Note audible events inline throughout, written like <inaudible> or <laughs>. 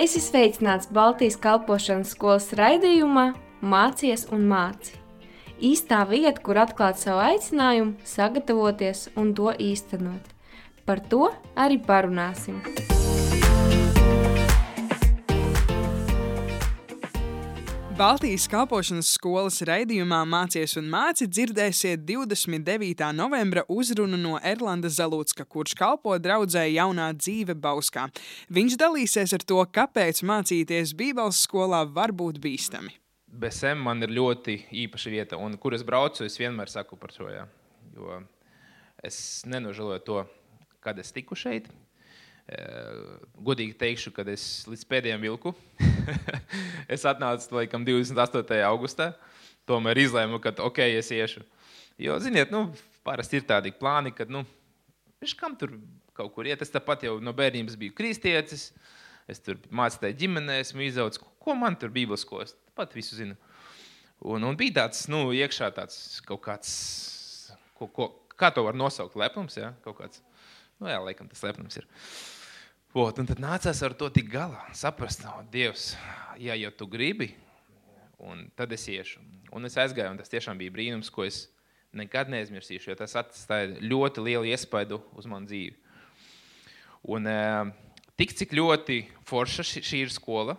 Es esmu sveicināts Baltijas kalpošanas skolas raidījumā Mācies un māci. Īstā vieta, kur atklāt savu aicinājumu, sagatavoties un to īstenot. Par to arī parunāsim. Baltijas kalpošanas skolas raidījumā Mācies un māci dzirdēsiet 29. novembra uzrunu no Erlanda Zalūcka, kurš kalpo draudzē jaunā dzīve Bauskā. Viņš dalīsies ar to, kāpēc mācīties Bībeles skolā var būt bīstami. BSM man ir ļoti īpaša vieta, un kur es braucu, es vienmēr saku par šo. Ja? Jo es nenožēloju to, kad es tiku šeit, Godīgi teikšu, ka es līdz pēdējiem vilku. <laughs> <laughs> es atnācu laikam 28. augustā. Tomēr izlēmu, ka ok, es iešu. Jo, ziniet, nu, parasti ir tādi plāni, ka, nu, viņš kam tur kaut kur iet. Es tāpat jau no bērnības biju kristietis. Es tur mācīju ģimenē, esmu izaudzis. Ko man tur Bībeles skos? Pat visu zinu. Un, un bija tāds, nu, iekšā tāds kaut kāds, ko, ko, kā to var nosaukt, lepnums, ja? kaut kāds. Nu, jā, laikam tas lepnums ir. Uh, Ot, un tad nācās ar to tik galā, saprast, no, Dievs, ja jau tu gribi, un tad es iešu. Un es aizgāju, un tas tiešām bija brīnums, ko es nekad neaizmirsīšu, jo tas atstāja ļoti lielu iespaidu uz manu dzīvi. Un tik, cik ļoti forša šī ir skola,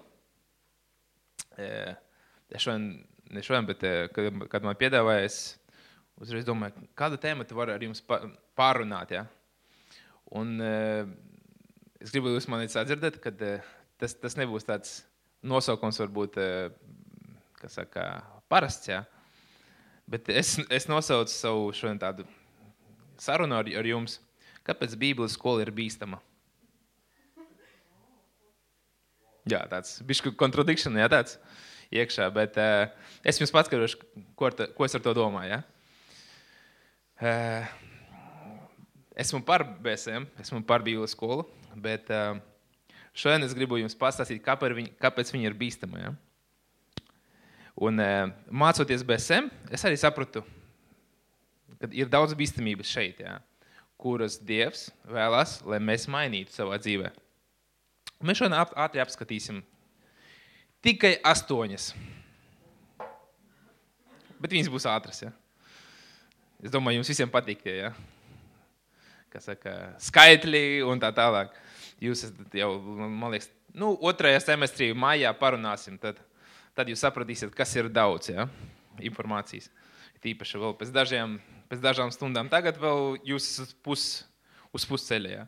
es šodien, ne šodien, bet kad, kad man piedāvāja, es uzreiz domāju, kādu tēmu var ar jums pārunāt, ja? Un es gribu jūs manī sadzirdēt, ka eh, tas, tas nebūs tāds nosaukums, varbūt eh, saka, parasts. Jā. Bet es, es nosaucu savu šodien tādu sarunu ar, ar jums. Kāpēc Bībeles skola ir bīstama? Jā, tāds bišķi kontradikšana, jā, tāds iekšā, bet uh, es jums paskaidrošu, ko, ta, ko es ar to domāju. Ja? Uh, esmu par BSM, esmu par Bībeles skolu. Bet uh, šodien es gribu jums pastāstīt, kāpēc viņa, kāpēc viņa ir bīstama. Ja? Un, uh, mācoties BSM, es arī sapratu, ka ir daudz bīstamības šeit, ja? kuras Dievs vēlas, lai mēs mainītu savā dzīvē. Mēs šodien ātri apskatīsim tikai astoņas. Bet viņas būs ātras. Ja? Es domāju, jums visiem patīk tie. Ja? Kas saka, skaitļi un tā tālāk. Jūs esat jau, man liekas, nu, otrajā semestrī, maijā parunāsim. Tad, tad jūs sapratīsiet, kas ir daudz ja? informācijas. Tīpaši vēl pēc, dažiem, pēc dažām stundām. Tagad vēl jūs esat pus, uz pusceļa. Ja?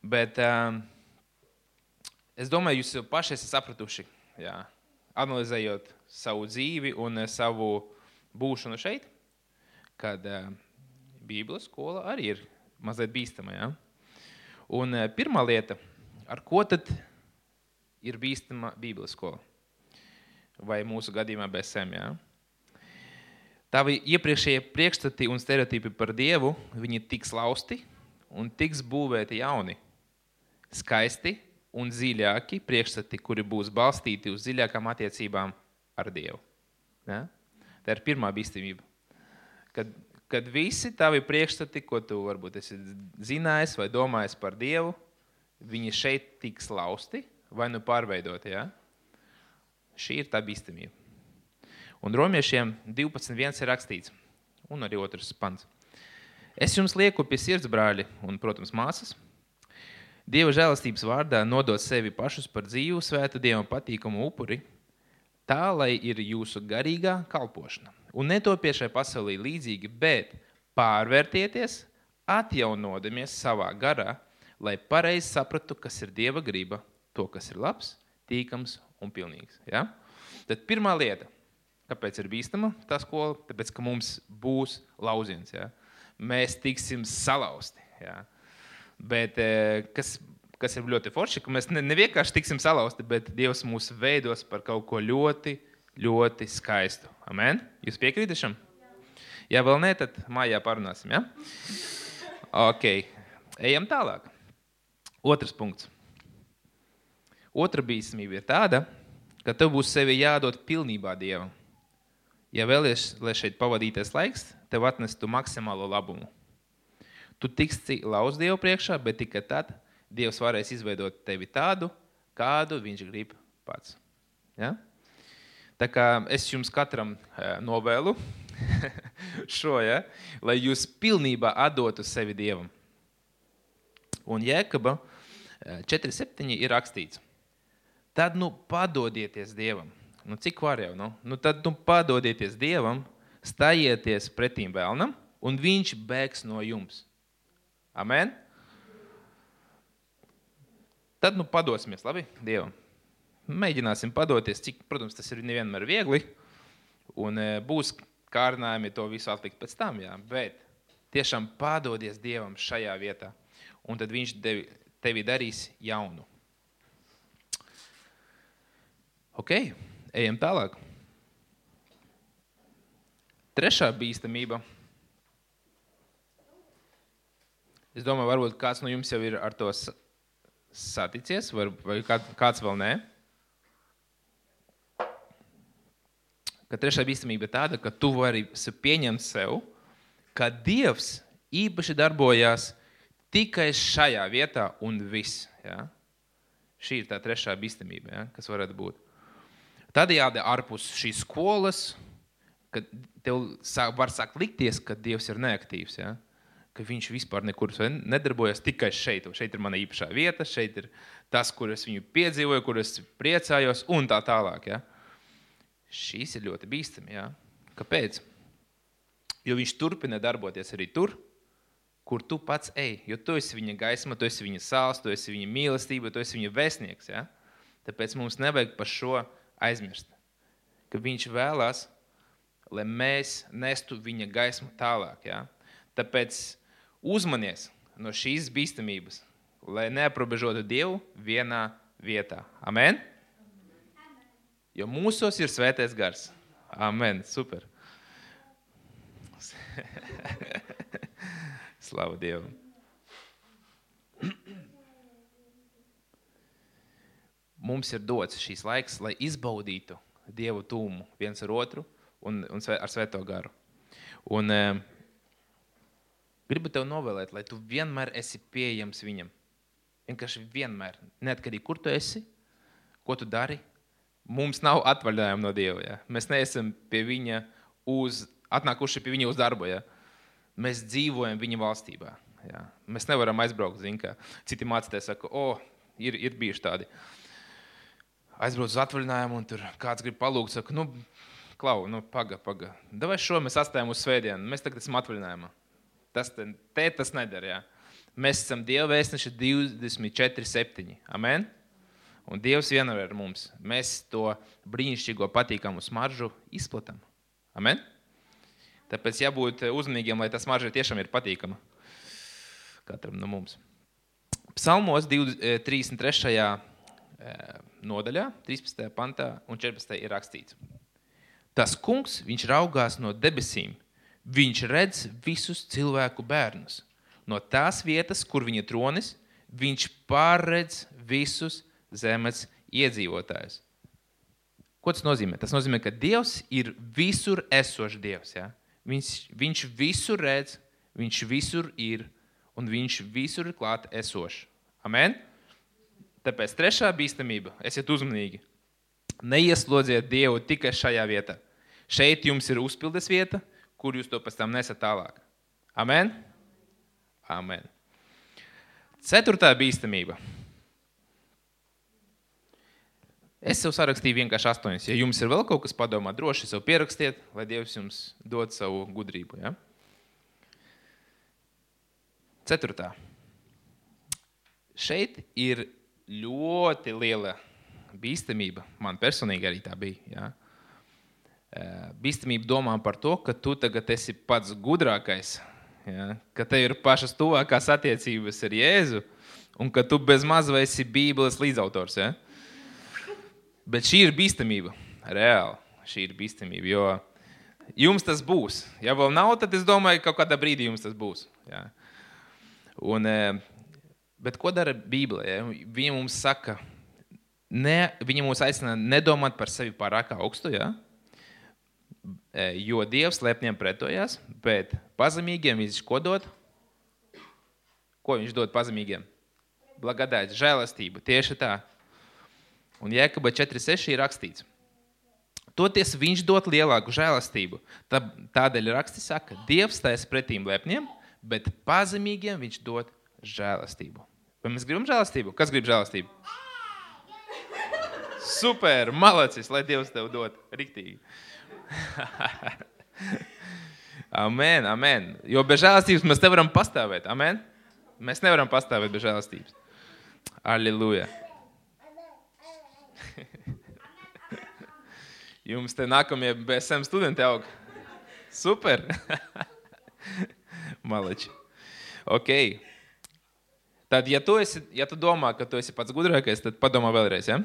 Bet um, es domāju, jūs jau paši esat sapratuši, ja? analizējot savu dzīvi un savu būšanu šeit, kad uh, Bībeles skola arī ir mazliet bīstama. Ja? Un eh, pirmā lieta, ar ko tad ir bīstama Bībeles skola? Vai mūsu gadījumā BSM? Ja? Tavi iepriekšējie priekšstati un stereotipi par Dievu, viņi tiks lausti un tiks būvēti jauni, skaisti un dziļāki priekšstati, kuri būs balstīti uz dziļākām attiecībām ar Dievu. Ja? Tā ir pirmā bīstamība. Kad kad visi tavi priekšstati, ko tu varbūt esi zinājis vai domājis par Dievu, viņi šeit tiks lausti vai nu pārveidoti. Ja? Šī ir tā bīstamība. Un romiešiem 12.1 ir rakstīts, un arī otrs pants. Es jums lieku pie sirds brāļi un, protams, māsas. Dieva žēlastības vārdā nodot sevi pašus par dzīvu, svēta Dievam patīkamu upuri, tā lai ir jūsu garīgā kalpošana un netopiet šai pasaulē līdzīgi, bet pārvērtieties, atjaunodamies savā garā, lai pareizi sapratu, kas ir Dieva griba, to, kas ir labs, tīkams un pilnīgs. Ja? Tad pirmā lieta, kāpēc ir bīstama tā skola, tāpēc, ka mums būs lauziens. Ja? Mēs tiksim salauzti. Ja? Bet eh, kas, kas ir ļoti forši, ka mēs ne, ne vienkārši tiksim salauzti, bet Dievs mūs veidos par kaut ko ļoti, ļoti skaistu. Amen? Jūs piekrītat šam? Ja vēl nē, tad mājā parunāsim. Ja? Ok, ejam tālāk. Otrs punkts. Otra bīstamība ir tāda, ka tev būs sevi jādod pilnībā Dievam. Ja vēlies, lai šeit pavadītais laiks tev atnestu maksimālo labumu. Tu tiksi lauz Dievu priekšā, bet tikai tad Dievs varēs izveidot tevi tādu, kādu viņš grib pats. Ja? Tā kā es jums katram novēlu <laughs> šo, ja? lai jūs pilnībā atdotu sevi Dievam. Un Jēkaba 4.7 ir rakstīts, tad nu padodieties Dievam. Nu, cik var jau? Nu? Nu, tad nu padodieties Dievam, stājieties pretīm vēlnam, un viņš bēgs no jums. Amen? Tad nu padosimies, labi, Dievam. Mēģināsim padoties, cik, protams, tas ir nevienmēr viegli, un e, būs kārdinājumi to visu atlikt pēc tam, jā, bet tiešām padodies Dievam šajā vietā, un tad viņš tevi, tevi darīs jaunu. Ok, ejam tālāk. Trešā bīstamība. Es domāju, varbūt kāds no jums jau ir ar to saticies, vai, vai kāds vēl nē. Ka trešā bīstamība ir tāda, ka tu vari pieņemt sev, ka Dievs īpaši darbojās tikai šajā vietā un viss. Ja? Šī ir tā trešā bīstamība, ja? kas varētu būt. Tādējādi ārpus šīs skolas, kad tev var sākt likties, ka Dievs ir neaktīvs. Ja? Ka viņš vispār nekur nedarbojas tikai šeit. Šeit ir mana īpašā vieta, šeit ir tas, kur es viņu piedzīvoju, kur es priecājos, un tā tālāk. Ja? Šīs ir ļoti bīstami. Ja? Kāpēc? Jo viņš turpina darboties arī tur, kur tu pats ej. Jo tu esi viņa gaisma, tu esi viņa sāls, tu esi viņa mīlestība, tu esi viņa vēstnieks. Ja? Tāpēc mums nevajag par šo aizmirst. Ka viņš vēlās, lai mēs nestu viņa gaismu tālāk. Ja? Tāpēc uzmanies no šīs bīstamības, lai neaprobežotu Dievu vienā vietā. Amen! Jo mūsos ir svētais gars. Amen. Super. <laughs> Slavu Dievam. Mums ir dots šīs laiks, lai izbaudītu Dievu tūmu viens ar otru un, un ar svēto garu. Un, e, gribu tev novēlēt, lai tu vienmēr esi pieejams viņam. Vienkārši vienmēr, neatkarīgi kur tu esi, ko tu dari, mums nav atvaļinājuma no Dieva. Ja? Mēs neesam pie viņa uz, atnākuši pie viņa uz darbu. Ja? Mēs dzīvojam viņa valstībā. Ja? Mēs nevaram aizbraukt. Zin, citi mācītāji saka, o, ir, ir bijuši tādi. Aizbraukt uz atvaļinājumu, un tur kāds grib palūgt, saka, nu, klau, nu, paga, paga. Davai šo mēs atstājam uz svētdienu, mēs tagad esam atvaļinājumā. Tas te, te tas nedara. Ja? Mēs esam Dieva vēstneši 24, 7. Amen? Un Dievs vienmēr ir mums. Mēs to brīnišķīgo, patīkamu smaržu izplatām. Amen? Tāpēc jābūt uzmanīgiem, lai tā smarža tiešām ir patīkama katram no mums. Psalmos 33. Eh, eh, nodaļā, 13. pantā un 14. ir rakstīts. Tas kungs, viņš raugās no debesīm, viņš redz visus cilvēku bērnus. No tās vietas, kur viņa tronis, viņš pārredz visus zemes iedzīvotājus. Ko tas nozīmē? Tas nozīmē, ka Dievs ir visur esošs Dievs. Ja? Viņš, viņš visur redz, viņš visur ir un viņš visur ir klāt esošs. Amen? Tāpēc trešā bīstamība - esiet uzmanīgi. Neieslodziet Dievu tikai šajā vietā. Šeit jums ir uzpildes vieta, kur jūs to pēc tam nesat tālāk. Amen? Amen. Ceturtā bīstamība Es sev sarakstīju vienkārši astoņas. Ja jums ir vēl kaut kas padomā, droši sev pierakstiet, lai Dievs jums dod savu gudrību. Ja? Ceturtā. Šeit ir ļoti liela bīstamība. Man personīgi arī tā bija. Ja? Bīstamība domā par to, ka tu tagad esi pats gudrākais, ja? ka tev ir pašas tuvākās attiecības ar Jēzu un ka tu bez maz vai esi Bībeles līdzautors. Ja? Bet šī ir bīstamība. Reāli šī ir bīstamība. Jo jums tas būs. Ja vēl nav, tad es domāju, ka kādā brīdī jums tas būs. Ja. Un, e, bet ko dara Bībele? Ja? Viņa mums saka, ne, viņa mūs aicina nedomāt par sevi pārāk augstu. Ja? E, jo Dievs lepniem pretojās, bet pazemīgiem viņš ko dod? Ko viņš dod pazemīgiem? Blagadāts, žēlastību. Tieši tā. Un Jēkabā 4.6 ir rakstīts. Toties viņš dod lielāku žēlastību. Tādēļ raksti saka, Dievs taisa pretīm lepniem, bet pazemīgiem viņš dod žēlastību. Vai mēs gribam žēlastību? Kas grib žēlastību? Super, malacis, lai Dievs tev dod riktīgi. <laughs> amen, amen. Jo bez žēlastības mēs nevaram pastāvēt. Amen. Mēs nevaram pastāvēt bez žēlastības. Aleluja. <laughs> Jums te nākamie BSM studenti aug. Super. <laughs> Maleči. Ok. Tad, ja tu, esi, ja tu domā, ka tu esi pats gudrākais, tad padomā vēlreiz. Ja?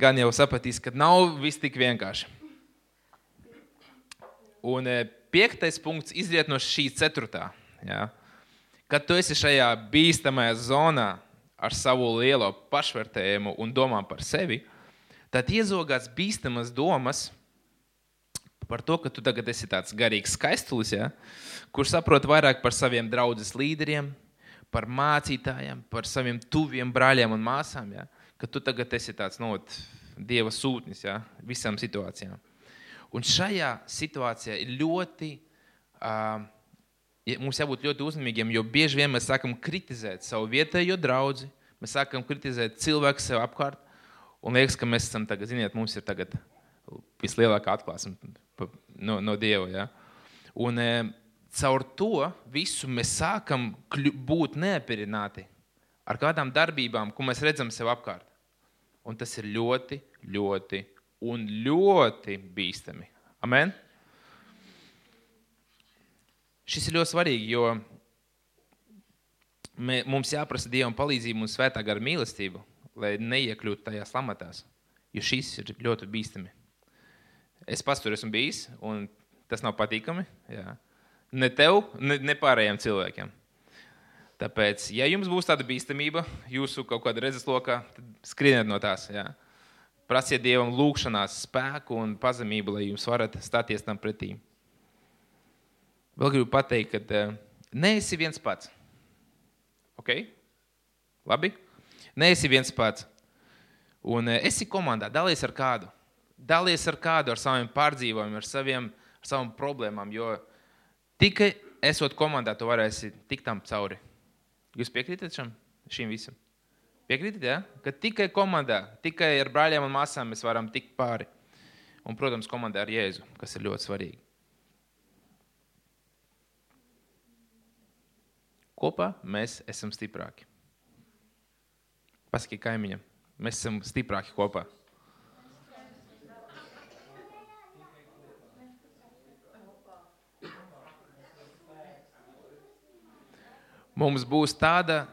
Gan jau sapratīs, ka nav viss tik vienkārši. Un e, piektais punkts izriet no šī ceturtā. Ja? Kad tu esi šajā bīstamajā zonā ar savu lielo pašvērtējumu un domām par sevi, tad iezogās bīstamas domas par to, ka tu tagad esi tāds garīgs skaistulis, ja? kurš saprot vairāk par saviem draugus līderiem, par mācītājiem, par saviem tuviem brāļiem un māsām. Ja? Ka tu tagad esi tāds no, nu, dieva sūtnis ja? visām situācijām. Un šajā situācijā ir ļoti, uh, mums jābūt ļoti uzmanīgiem, jo bieži vien mēs sākam kritizēt savu vietējo draugu, mēs sākam kritizēt cilvēku sev apkārt. Un liekas, ka mēs esam tagad, ziniet, mums ir tagad vislielākā atklāsme no, no Dieva. Ja? Un, e, caur to visu mēs sākam būt neapmierināti ar kādām darbībām, ko mēs redzam sev apkārt. Un tas ir ļoti, ļoti, un ļoti bīstami. Amen? Šis ir ļoti svarīgi, jo mē, mums jāprasa Dievam palīdzību un svētā gara mīlestību, lai neiekļūtu tajās lamatās. Jo šis ir ļoti bīstami. Es pats tur esmu bijis, un tas nav patīkami. Jā. Ne tev, ne, ne pārējiem cilvēkiem. Tāpēc, ja jums būs tāda bīstamība, jūsu kaut kāda redzeslokā, tad skrieniet no tās. Jā. Prasiet Dievam lūgšanās spēku un pazemību, lai jūs varat stāties tam pretī. Vēl gribu pateikt, ka uh, neesi viens pats. Ok? Labi? Neesi viens pats. Un uh, esi komandā, dalies ar kādu. Dalies ar kādu, ar saviem pārdzīvojumiem, ar, saviem, ar savām problēmām. Jo Tikai esot komandā, tu varēsi tikt tam cauri. Jūs piekrītat šam, šim visam? Piekrītat, ja? ka tikai komandā, tikai ar brāļiem un māsām mēs varam tikt pāri. Un, protams, komandā ar Jēzu, kas ir ļoti svarīgi. Kopā mēs esam stiprāki. Pasakiet kaimiņam, mēs esam stiprāki kopā. mums būs tāda,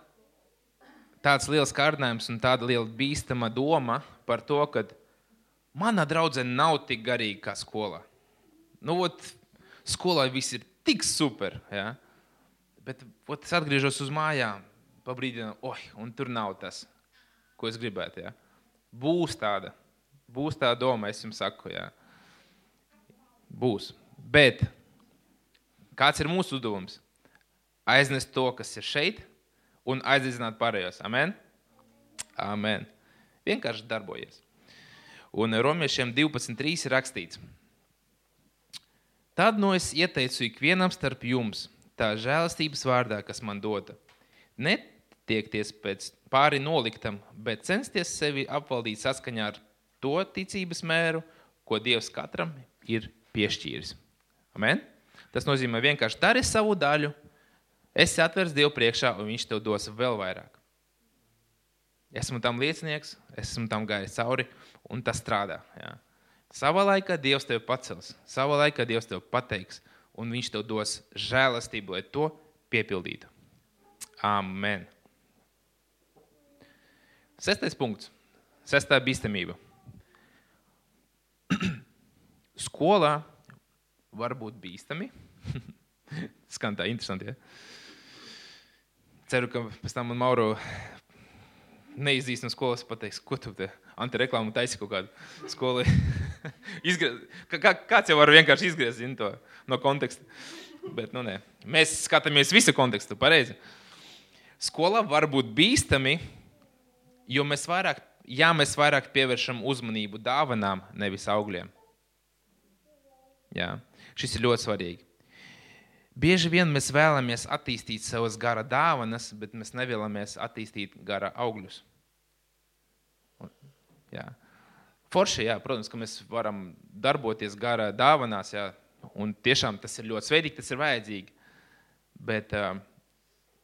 tāds liels kārdinājums un tāda liela bīstama doma par to, ka mana draudzene nav tik garīga kā skolā. Nu, ot, skolā viss ir tik super, ja? Bet ot, es atgriežos uz mājām, pa brīdim, oi, un tur nav tas, ko es gribētu. Ja? Būs tāda, būs tā doma, es jums saku, ja? būs. Bet kāds ir mūsu uzdevums? aiznest to, kas ir šeit, un aizdzināt pārējos. Amen? Amen. Vienkārši darbojies. Un romiešiem 12.3 ir rakstīts. Tad no es ieteicu ikvienam starp jums, tā žēlastības vārdā, kas man dota. Netiekties pēc pāri noliktam, bet censties sevi apvaldīt saskaņā ar to ticības mēru, ko Dievs katram ir piešķīris. Amen? Tas nozīmē vienkārši dari savu daļu, Esi atvers Dievu priekšā, un Viņš tev dos vēl vairāk. Esmu tam liecinieks, esmu tam gājis cauri, un tas strādā. Jā. Savā laikā Dievs tevi pacels, savā laikā Dievs tevi pateiks, un Viņš tev dos žēlastību, lai to piepildītu. Amen. Sestais punkts. Sestā bīstamība. <clears throat> Skolā var būt bīstami. <laughs> Skan tā interesanti. Ja? ceru, ka pēc tam man Mauro neizdīs no skolas pateiks, ko tu te antireklāmu taisi kaut kādu <laughs> <laughs> skolu. Kā, kāds jau var vienkārši izgriezt to no konteksta. Bet, nu, nē. Mēs skatāmies visu kontekstu, pareizi. Skolā var būt bīstami, Jo mēs vairāk, ja mēs vairāk pievēršam uzmanību dāvanām, nevis augļiem. Jā, šis ir ļoti svarīgi. Bieži vien mēs vēlamies attīstīt savas gara dāvanas, bet mēs nevēlamies attīstīt gara augļus. Jā. Forši, jā, protams, ka mēs varam darboties gara dāvanās, jā, un tiešām tas ir ļoti svētīgi, tas ir vajadzīgi. Bet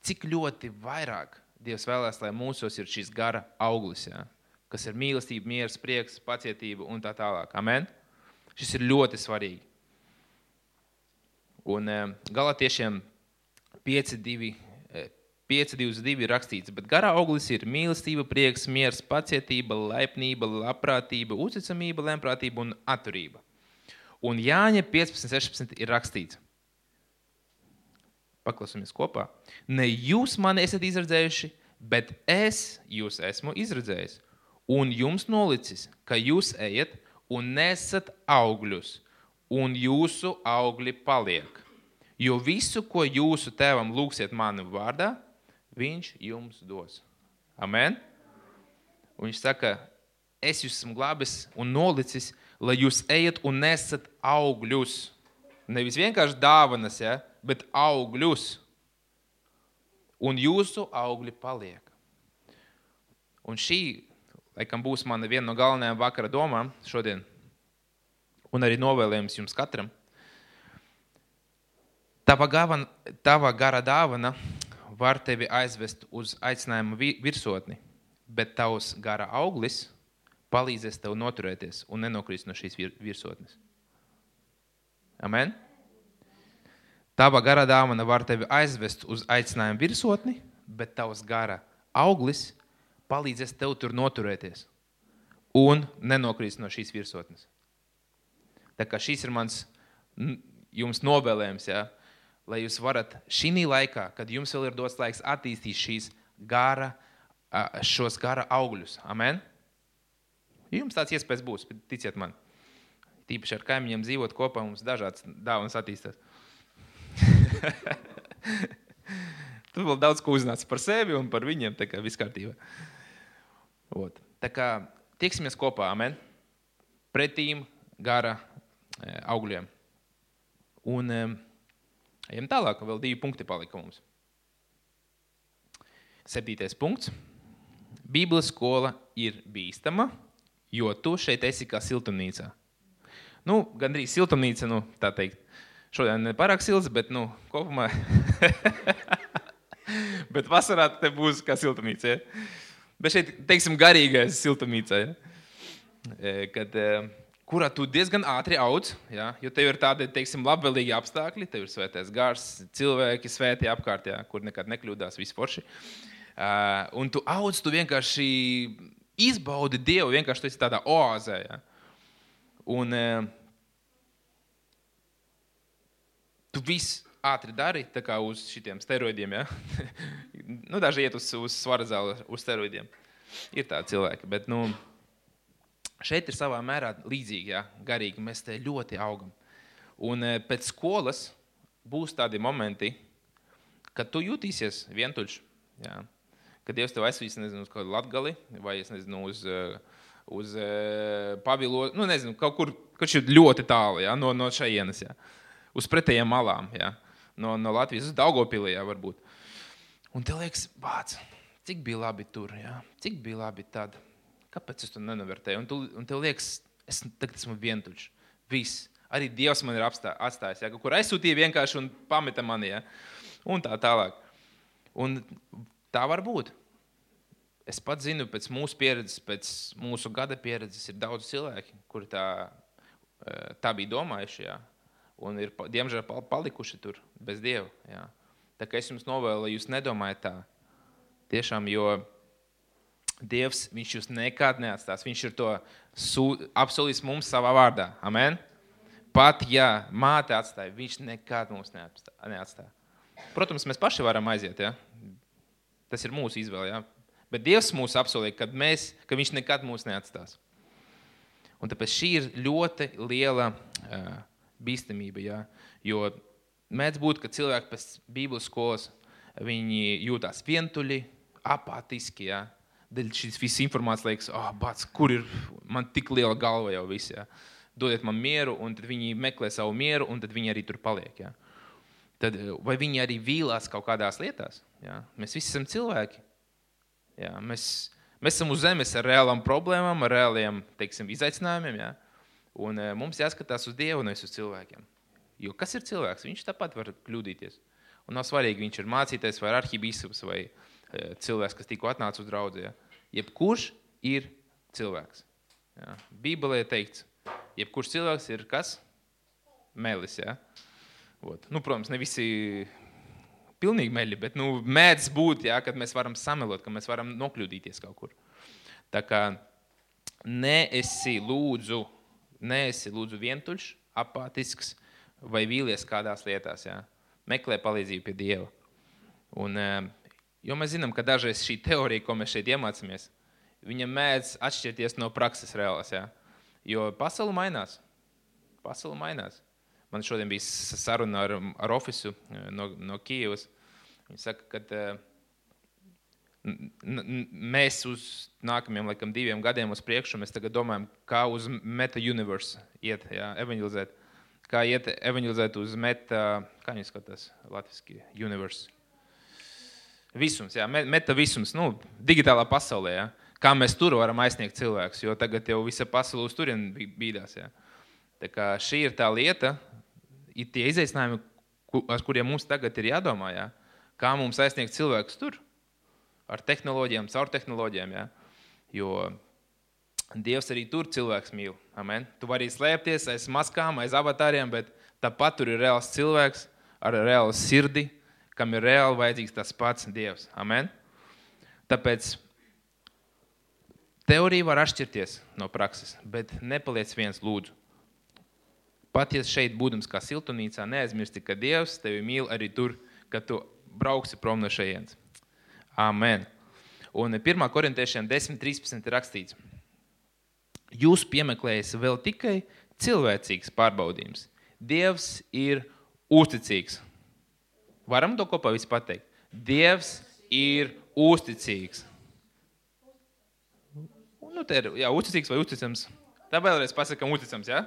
cik ļoti vairāk Dievs vēlēs, lai mūsos ir šis gara auglis, jā, kas ir mīlestība, miers, prieks, pacietība un tā tālāk. Amen? Šis ir ļoti svarīgi. Un uh, galatiešiem 5.2 5.22 ir rakstīts, bet garā auglis ir mīlestība, prieks, miers, pacietība, laipnība, labprātība, uzticamība, lēmprātība un atturība. Un Jāņa 15.16 ir rakstīts. Paklausāmies kopā. Ne jūs mani esat izredzējuši, bet es jūs esmu izredzējis. Un jums nolicis, ka jūs ejat un nesat augļus, un jūsu augļi paliek. Jo visu, ko jūsu tēvam lūgsiet manu vārdā, viņš jums dos. Amen. Un viņš saka, es jūs esmu glābis un nolicis, lai jūs ejat un nesat augļus. Nevis vienkārši dāvanas, ja, bet augļus. Un jūsu augļi paliek. Un šī, laikam, būs mana viena no galvenajām vakara domām šodien. Un arī novēlējums jums katram. Tava, gavana, tava gara dāvana var tevi aizvest uz aicinājuma virsotni, bet tavs gara auglis palīdzēs tev noturēties un nenokrist no šīs virsotnes. Amen? Tava gara dāvana var tevi aizvest uz aicinājuma virsotni, bet tavs gara auglis palīdzēs tev tur noturēties un nenokrist no šīs virsotnes. Tā kā šis ir mans jums novēlējums, ja? Lai jūs varat šī laikā, kad jums vēl ir dots laiks, attīstīt šīs gara, šos gara augļus. Amen? Jums tāds iespējas būs, ticiet man. Tīpaši ar kaimiņiem dzīvot kopā, mums dažādas dāvanas attīstās. <laughs> Tur vēl daudz ko uzzināts par sevi un par viņiem, tā kā viss kārtībā. Ot. Tā kā tieksimies kopā, amen, pretīm gara augļiem. Un, Ejam tālāk, vēl divi punkti palika mums. Septītais punkts. Bībeles skola ir bīstama, jo tu šeit esi kā siltumnīcā. Nu, gandrīz siltumnīca, nu, tā teikt. Šodien ne pārāk silts, bet, nu, kopumā. <laughs> bet vasarā te būs kā siltumnīca. Ja? Bet šeit, teiksim, garīgais siltumnīca. Ja? Kad, kurā tu diezgan ātri audz, ja? jo tev ir tādi teiksim, labvēlīgi apstākļi, tev ir svētais gars, cilvēki svēti apkārt, ja? kur nekad nekļūdās, viss forši. Uh, un tu audz, tu vienkārši izbaudi Dievu, vienkārši tu esi tādā oāzē. Ja? Un uh, tu viss ātri dari, tā kā uz šitiem steroidiem. Ja? <laughs> nu, daži iet uz, uz svara zāli, uz steroidiem. Ir tādi cilvēki, bet, nu, šeit ir savā mērā līdzīgi, ja, garīgi. Mēs te ļoti augam. Un e, pēc skolas būs tādi momenti, kad tu jutīsies vientuļš. Ja. Kad Dievs tev aizsūtīs uz kādu latgali vai nezinu, uz, e, uz e, Pavilo, nu, nezinu, kaut kur, kurš ir ļoti tālu ja, no, no šejienes, ja. uz pretējām malām, ja. no, no Latvijas uz Daugopilī, ja, varbūt. Un tev liekas, bāc, cik bija labi tur, ja. cik bija labi tad. Kāpēc es to nenovērtēju? Un, tu, un tev liekas, es tagad esmu vientuļš. Viss. Arī Dievs man ir atstājis. Ja? Kur aizsūtīja vienkārši un pameta mani. Ja? Un tā tālāk. Un tā var būt. Es pats zinu, pēc mūsu pieredzes, pēc mūsu gada pieredzes, ir daudz cilvēki, kuri tā, eh, tā bija domājuši. Ja? Un ir, diemžēl, palikuši tur bez Dieva. Ja? Tā kā es jums novēlu, lai jūs nedomājat tā. Tiešām, jo Dievs, viņš jūs nekad neatstās. Viņš ir to apsolījis mums savā vārdā. Amen. Pat ja māte atstāja, viņš nekad mums neatstāja. Protams, mēs paši varam aiziet. Ja? Tas ir mūsu izvēle. Ja? Bet Dievs mūs apsolīja, ka, mēs, ka viņš nekad mūs neatstās. Un tāpēc šī ir ļoti liela uh, bīstamība. Ja? Jo mēdz būt, ka cilvēki pēc Bībeles skolas jūtas vientuļi, apātiski. Ja? Dēļ šīs visas informācijas liekas, oh, bats, kur ir man tik liela galva jau viss. Ja? Dodiet man mieru, un tad viņi meklē savu mieru, un tad viņi arī tur paliek. Ja? Tad, vai viņi arī vīlās kaut kādās lietās? Ja? Mēs visi esam cilvēki. Ja? Mēs, mēs esam uz zemes ar reālām problēmām, ar reāliem teiksim, izaicinājumiem. Ja? Un, e, mums jāskatās uz Dievu, nevis uz cilvēkiem. Jo kas ir cilvēks? Viņš tāpat var kļūdīties. Un nav svarīgi, viņš ir mācītājs vai arhibīskaps vai e, cilvēks, kas tikko atnāca uz draugu. Ja? Jebkurš ir cilvēks. Ja? Bībelē ir teikts, jebkurš cilvēks ir kas? Melis. Ja? Ot. Nu, protams, ne visi pilnīgi meļi, bet nu, mēdz būt, ja, kad mēs varam samelot, ka mēs varam nokļūdīties kaut kur. Tā kā neesi lūdzu, neesi lūdzu vientuļš, apātisks vai vīlies kādās lietās. Ja. Meklē palīdzību pie Dieva. Un, eh, jo mēs zinām, ka dažreiz šī teorija, ko mēs šeit iemācāmies, viņa mēdz atšķirties no prakses reālās. Ja. Jo pasaule mainās. Pasaule mainās. Man šodien bija saruna ar, ar ofisu eh, no, no Kijavas. Viņi saka, ka eh, mēs uz nākamajiem laikam, diviem gadiem uz priekšu domājam, kā uz meta-universe iet, jā, evangelizēt. Kā iet evangelizēt uz meta, kā viņi skatās, latviski, universe. Visums, jā, meta visums, nu, digitālā pasaulē. Jā. Kā mēs tur varam aizsniegt cilvēkus, jo tagad jau visa pasaule uz turieni bīdās. Jā. Tā kā šī ir tā lieta, ir tie izaicinājumi, ar kuriem mums tagad ir jādomā. Jā. Kā mums aizsniegt cilvēkus tur? Ar tehnoloģijām, caur tehnoloģijām. Jā. Jo Dievs arī tur cilvēks mīl. Amen. Tu vari slēpties aiz maskām, aiz avatāriem, bet tāpat tur ir reāls cilvēks ar reālu sirdi, kam ir reāli vajadzīgs tas pats Dievs. Amen. Tāpēc teorija var atšķirties no prakses, bet nepaliec viens lūdzu. Pat ja šeit būdams kā siltumnīcā, neaizmirsti, ka Dievs tevi mīl arī tur, kad tu brauksi prom no šejienes. Amen. Un 1. korintiešiem 10.13 ir rakstīts, jūs piemeklējat vēl tikai cilvēcīgs pārbaudījums. Dievs ir uzticīgs. Varam to kopā visi pateikt. Dievs ir uzticīgs. Nu, te ir jā, uzticīgs vai uzticams. Tā vēlreiz pasakām uzticams? Ja?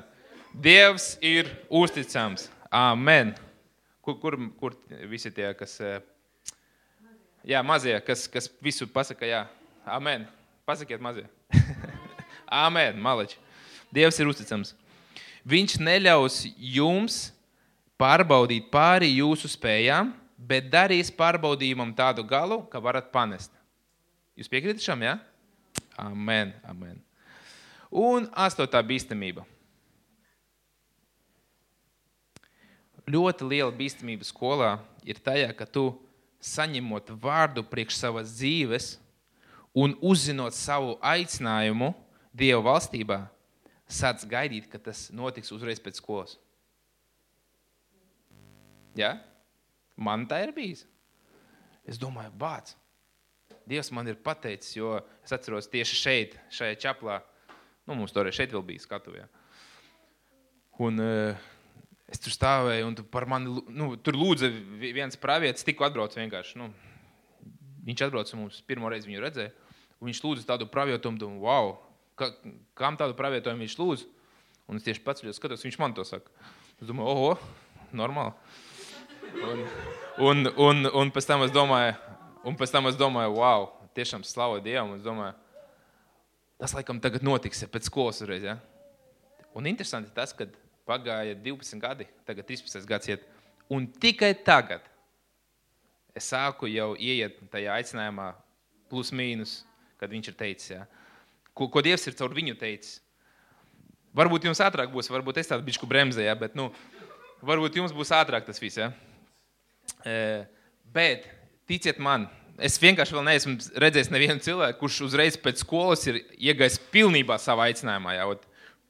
Dievs ir uzticams. Amen. Kur, kur, kur visi tie, kas, eh, jā, mazie, kas, kas visu pasaka, jā, amen. Pasakiet mazie. <laughs> amen, maleči. Dievs ir uzticams. Viņš neļaus jums pārbaudīt pāri jūsu spējām, bet darīs pārbaudījumam tādu galu, ka varat panest. Jūs piekrītat šam, jā? Ja? Amen, amen. Un astotā bīstamība. ļoti liela bīstamība skolā ir tajā, ka tu saņemot vārdu priekš savas dzīves un uzzinot savu aicinājumu Dieva valstībā, sāc gaidīt, ka tas notiks uzreiz pēc skolas. Ja? Man tā ir bijis. Es domāju, bāc. Dievs man ir pateicis, jo es atceros tieši šeit, šajā čaplā, nu, mums toreiz šeit vēl bija skatuvē. Un uh, Es tur stāvēju, un tu par mani nu, tur lūdza viens pravietis, tikko atbrauc vienkārši. Nu, viņš atbrauc un mums pirmo reizi viņu redzēja. Viņš lūdza tādu pravietojumu, un wow, ka, kam tādu pravietojumu viņš lūdz? Un es tieši pats skatos, viņš man to saka. Es domāju, oho, normāli. Un, un, un, un pēc tam es domāju, un pēc tam es domāju, wow, tiešām slavu Dievam. Es domāju, tas laikam tagad notiks ja, pēc skolas uzreiz. Ja? Un interesanti tas, ka Pagāja 12 gadi, tagad 13 gads iet. Un tikai tagad es sāku jau ieiet tajā aicinājumā, plus mīnus, kad viņš ir teicis, ja. ko, ko Dievs ir caur viņu teicis. Varbūt jums ātrāk būs, varbūt es tādu bišku bremzē, ja, bet nu, varbūt jums būs ātrāk tas viss. Ja. Bet ticiet man, es vienkārši vēl neesmu redzējis nevienu cilvēku, kurš uzreiz pēc skolas ir iegājis pilnībā savā aicinājumā. Ja,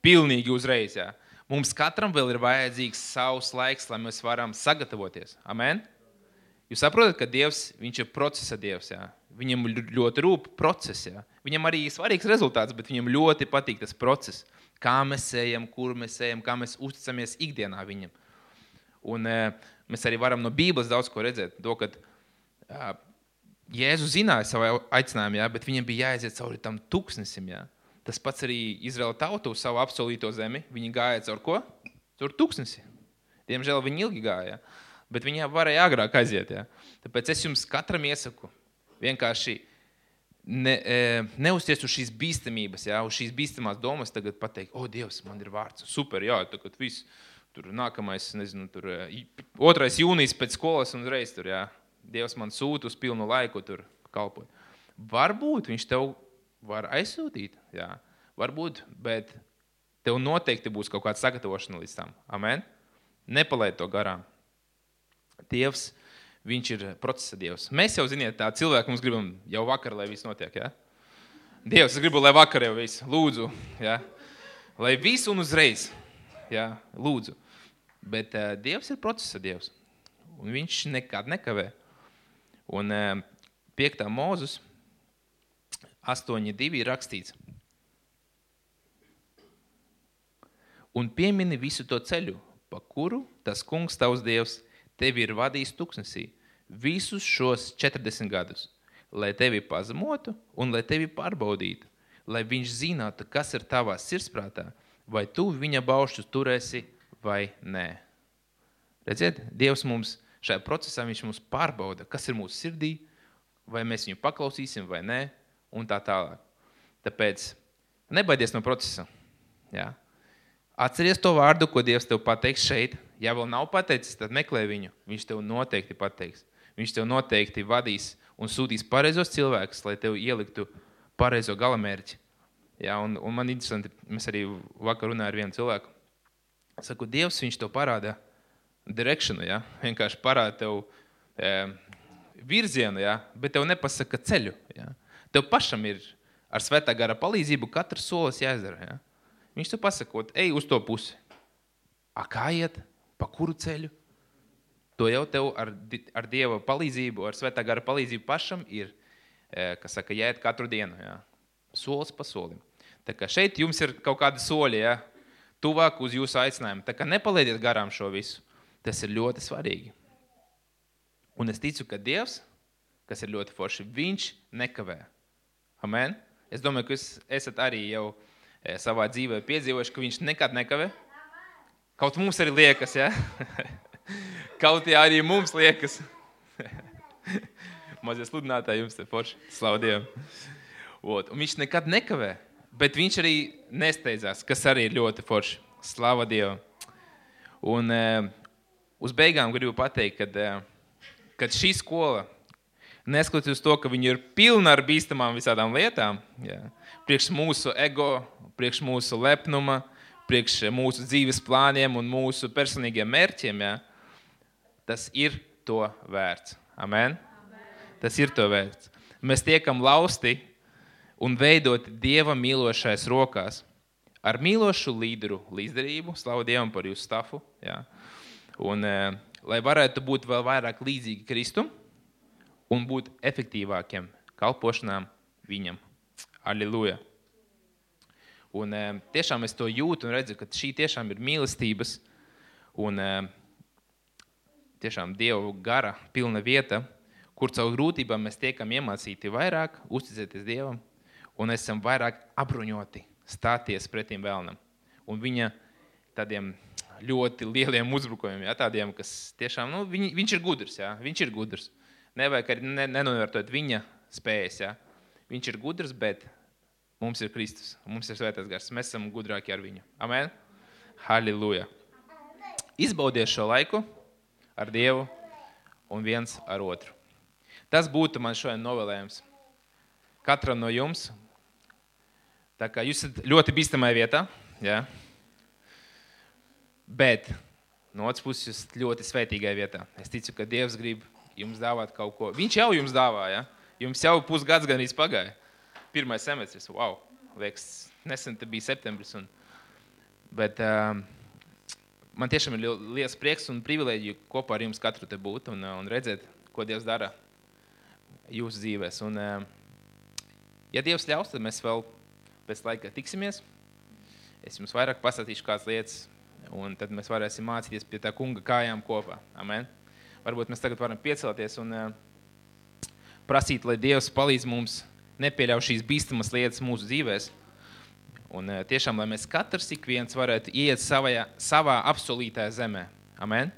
pilnīgi uzreiz. Ja. Mums katram vēl ir vajadzīgs savs laiks, lai mēs varam sagatavoties. Amen? Jūs saprotat, ka Dievs ir procesa Dievs. Jā. Viņam ļoti rūp process. Jā. Viņam arī ir svarīgs rezultāts, bet viņam ļoti patīk tas process. Kā mēs ejam, kur mēs ejam, kā mēs uzticamies ikdienā viņam. Un, e, mēs arī varam no Bībeles daudz ko redzēt. To, kad, Jēzus zināja savu aicinājumu, jā, bet viņam bija jāaiziet cauri tam tūkstnesim. Jā. Tas pats arī Izraēla tauta uz savu apsolīto zemi. Viņi gāja caur ko? Caur tūkstnesi. Diemžēl viņi ilgi gāja, bet viņi varēja agrāk aiziet. Jā. Tāpēc es jums katram iesaku vienkārši ne, e, neuzties uz šīs bīstamības, jā, uz šīs bīstamās domas, tagad pateikt, o, Dievs, man ir vārds, super, jā, tagad viss. Tur nākamais, nezinu, tur 2. jūnijas pēc skolas un reiz tur, jā, Dievs man sūta uz pilnu laiku tur kalpot. Varbūt viņš tev var aizsūtīt, jā, varbūt, bet tev noteikti būs kaut kāda sagatavošana līdz tam. Amen? Nepalaid to garām. Dievs, viņš ir procesa dievs. Mēs jau, ziniet, tā cilvēki mums gribam jau vakar, lai viss notiek, jā? Dievs, es gribu, lai vakar jau viss, lūdzu, jā? Lai viss un uzreiz, jā, lūdzu. Bet uh, Dievs ir procesa dievs, un viņš nekad nekavē. Un 5. mūzus 8.2 ir rakstīts. Un piemini visu to ceļu, pa kuru tas kungs, tavs dievs, tevi ir vadījis tuksnesī visus šos 40 gadus, lai tevi pazemotu un lai tevi pārbaudītu, lai viņš zinātu, kas ir tavā sirdsprātā, vai tu viņa baušus turēsi vai nē. Redziet, Dievs mums šajā procesā viņš mums pārbauda, kas ir mūsu sirdī, vai mēs viņu paklausīsim vai nē, un tā tālāk. Tāpēc nebaidies no procesa. Jā. Atceries to vārdu, ko Dievs tev pateiks šeit. Ja vēl nav pateicis, tad meklē viņu. Viņš tev noteikti pateiks. Viņš tev noteikti vadīs un sūtīs pareizos cilvēkus, lai tev ieliktu pareizo galamērķi. Jā, un, un man interesanti, mēs arī vakar runājām ar vienu cilvēku. Saku, Dievs, viņš tev parāda direkšanu, ja? vienkārši parāda tev e, virzienu, ja? bet tev nepasaka ceļu. Ja? Tev pašam ir ar svētā gara palīdzību katrs solis jāizdara. Ja? Viņš tev pasakot, ej uz to pusi. A, kā iet? Pa kuru ceļu? To jau tev ar, ar Dieva palīdzību, ar svētā gara palīdzību pašam ir, e, kas saka, jāiet katru dienu. Ja? Solis pa solim. Tā kā šeit jums ir kaut kādi soļi, ja? Tuvāk uz jūsu aicinājumu. Tā kā nepalaidiet garām šo visu. Tas ir ļoti svarīgi. Un es ticu, ka Dievs, kas ir ļoti forši, viņš nekavē. Amen. Es domāju, ka jūs esat arī jau e, savā dzīvē piedzīvojuši, ka viņš nekad nekavē. Kaut mums arī liekas, ja? <laughs> Kaut arī mums liekas. <laughs> Mazie sludinātāji jums te forši. Slavu Dievam. Ot, un viņš nekad nekavē, bet viņš arī nesteidzās, kas arī ir ļoti forši. Slava Dievam. Un, e, uz beigām gribu pateikt, ka eh, kad šī skola, neskatoties to, ka viņi ir pilni ar bīstamām visādām lietām, jā, priekš mūsu ego, priekš mūsu lepnuma, priekš mūsu dzīves plāniem un mūsu personīgiem mērķiem, jā, tas ir to vērts. Amen? Amen. Tas ir to vērts. Mēs tiekam lausti un veidoti Dieva mīlošais rokās ar mīlošu līderu līdzdarību. Slavu Dievam par jūsu stafu. Jā Un, eh, lai varētu būt vēl vairāk līdzīgi Kristum un būt efektīvākiem kalpošanām viņam. Aleluja! Un, eh, tiešām es to jūtu un redzu, ka šī tiešām ir mīlestības un eh, tiešām Dieva gara pilna vieta, kur caur grūtībām mēs tiekam iemācīti vairāk, uzticēties Dievam un esam vairāk apbruņoti stāties pretim vēlnam. Un viņa tādiem ļoti lieliem uzbrukumiem, ja, tādiem, kas tiešām, nu, viņ, viņš ir gudrs, ja, viņš ir gudrs. Nevajag arī ne, nenovērtot viņa spējas, ja. Viņš ir gudrs, bet mums ir Kristus, mums ir svētais gars, mēs esam gudrāki ar viņu. Amen? Halleluja! Izbaudiet šo laiku ar Dievu un viens ar otru. Tas būtu man šodien novēlējums. Katram no jums, tā kā jūs esat ļoti bīstamā vietā, ja, Bet no otras puses, jūs esat ļoti svētīgai vietā. Es ticu, ka Dievs grib jums dāvāt kaut ko. Viņš jau jums dāvāja. Ja? Jums jau pusgads gan pagāja. Pirmais semestris, wow, liekas, nesen bija septembris. Un, bet uh, man tiešām ir liels prieks un privilēģija kopā ar jums katru te būt un, un redzēt, ko Dievs dara jūsu dzīvēs. Un, uh, ja Dievs ļaus, tad mēs vēl pēc laika tiksimies. Es jums vairāk pastāstīšu kādas lietas Un tad mēs varēsim mācīties pie tā kunga kājām kopā. Amen. Varbūt mēs tagad varam piecelties un uh, prasīt, lai Dievs palīdz mums nepieļaut šīs bīstamas lietas mūsu dzīvēm. Un eh, tiešām, lai mēs katrs ik viens varētu iet savajā, savā apsolītajā zemē. Amen!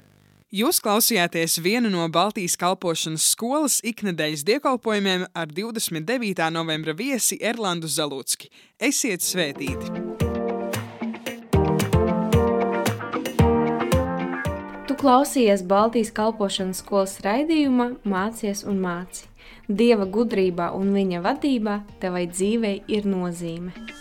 Jūs klausījāties vienu no Baltijas kalpošanas skolas iknedēļas dievkalpojumiem ar 29. novembra viesi Erlandu Zalūcki. Esiet svētīti! Tu klausījies Baltijas kalpošanas skolas raidījumā Mācies un māci. Dieva gudrībā un viņa vadībā tevai dzīvei ir nozīme.